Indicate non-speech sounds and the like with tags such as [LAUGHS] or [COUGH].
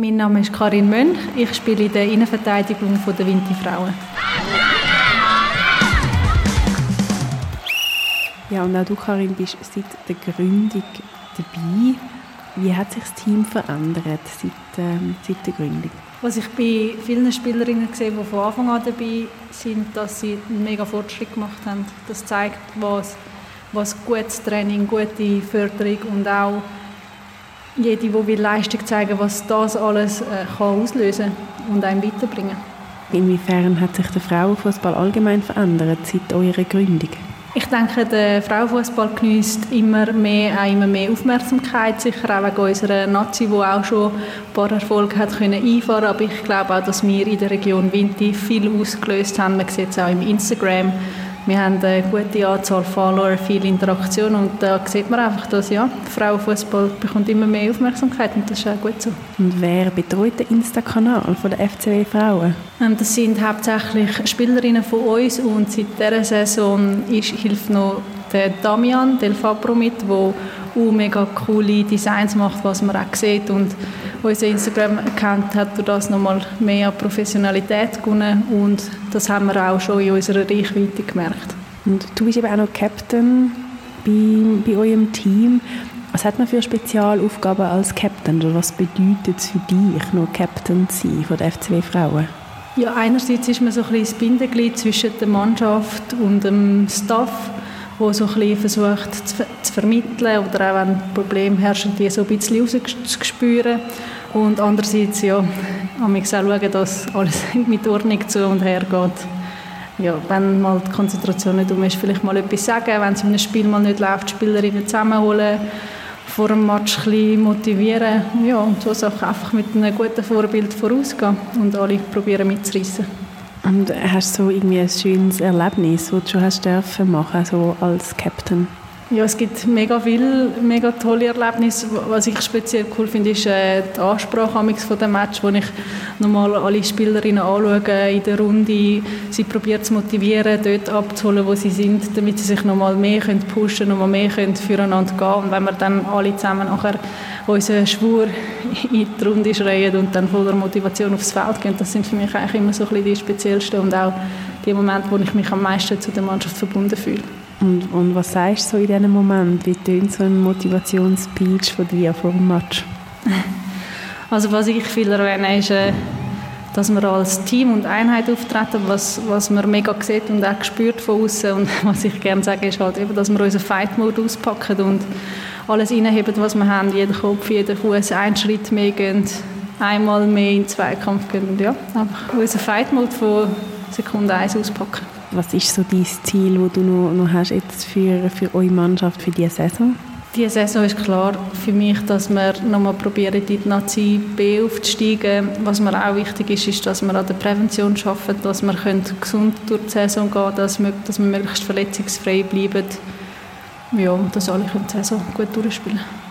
Mein Name ist Karin Mönch. Ich spiele in der Innenverteidigung der Vinti Frauen. Ja, und auch du, Karin, bist seit der Gründung dabei. Wie hat sich das Team verändert seit, ähm, seit der Gründung? Was ich bei vielen Spielerinnen gesehen die von Anfang an dabei sind, dass sie einen mega Fortschritt gemacht haben. Das zeigt, was, was gutes Training, gute Förderung und auch jede, die will Leistung zeigen was das alles äh, kann auslösen und einem weiterbringen Inwiefern hat sich der Frauenfußball allgemein verändert seit eurer Gründung? Ich denke, der Frauenfußball genießt immer mehr, immer mehr Aufmerksamkeit, sicher auch wegen unserer Nazi, die auch schon ein paar Erfolge hat können einfahren. Aber ich glaube auch, dass wir in der Region Vinti viel ausgelöst haben. Man sieht es auch im Instagram wir haben eine gute Anzahl Follower, viel Interaktion und da sieht man einfach, dass ja, Frauenfußball bekommt immer mehr Aufmerksamkeit und das ist auch gut so. Und wer betreut den Insta-Kanal von der FCW Frauen? Ähm, das sind hauptsächlich Spielerinnen von uns und seit dieser Saison ist, hilft noch der Damian Del Fabro mit, der auch mega coole Designs macht, was man auch sieht und unser Instagram-Account hat durch das nochmal mehr Professionalität gewonnen und das haben wir auch schon in unserer Reichweite gemerkt. Und du bist eben auch noch Captain bei, bei eurem Team. Was hat man für Spezialaufgaben als Captain oder was bedeutet es für dich, noch Captain zu sein von der FCW Frauen? Ja, einerseits ist man so ein bisschen das Bindeglied zwischen der Mannschaft und dem Staff wo so ein versucht zu, zu, vermitteln oder auch wenn Probleme herrschen, die so ein bisschen rauszuspüren. Und andererseits ja, auch schauen, dass alles [LAUGHS] mit Ordnung zu und her geht. Ja, wenn mal die Konzentration nicht um ist, vielleicht mal etwas sagen, wenn es in einem Spiel mal nicht läuft, die Spielerinnen zusammenholen, vor dem Match ein bisschen motivieren ja, und so Sachen einfach mit einem guten Vorbild vorausgehen und alle probieren mitzureissen. Und hast du so irgendwie ein schönes Erlebnis, das du schon hast dürfen machen, so als Captain? Ja, es gibt mega viele, mega tolle Erlebnisse. Was ich speziell cool finde, ist äh, die Ansprache von dem Match, wo ich nochmal alle Spielerinnen anschaue in der Runde. Sie probiert zu motivieren, dort abzuholen, wo sie sind, damit sie sich nochmal mehr können pushen nochmal mehr können füreinander gehen Und wenn wir dann alle zusammen nachher unseren Schwur [LAUGHS] in die Runde schreien und dann voller Motivation aufs Feld gehen, das sind für mich eigentlich immer so ein bisschen die speziellsten und auch die Momente, wo ich mich am meisten zu der Mannschaft verbunden fühle. Und, und was sagst du so in diesem Moment? Wie tönt so ein Motivationsspeech von dir vor dem Match? [LAUGHS] Also was ich viel erwähne, ist, äh, dass wir als Team und Einheit auftreten, was, was man mega sieht und auch spürt von außen. Und [LAUGHS] was ich gerne sage, ist halt eben, dass wir unseren Fight-Mode auspacken und alles reinheben, was wir haben. Jeder Kopf, jeder Fuß, einen Schritt mehr gehen, einmal mehr in den Zweikampf gehen. Und ja, einfach unseren Fight-Mode von Sekunde 1 auspacken. Was ist so dein Ziel, das du noch, noch hast jetzt für, für eure Mannschaft für diese Saison? Diese Saison ist klar für mich, dass wir nochmal probieren, in die Nazi B aufzusteigen. Was mir auch wichtig ist, ist, dass wir an der Prävention arbeiten, dass wir gesund durch die Saison gehen können, dass wir, dass wir möglichst verletzungsfrei bleiben. Ja, dass alle die Saison gut durchspielen können.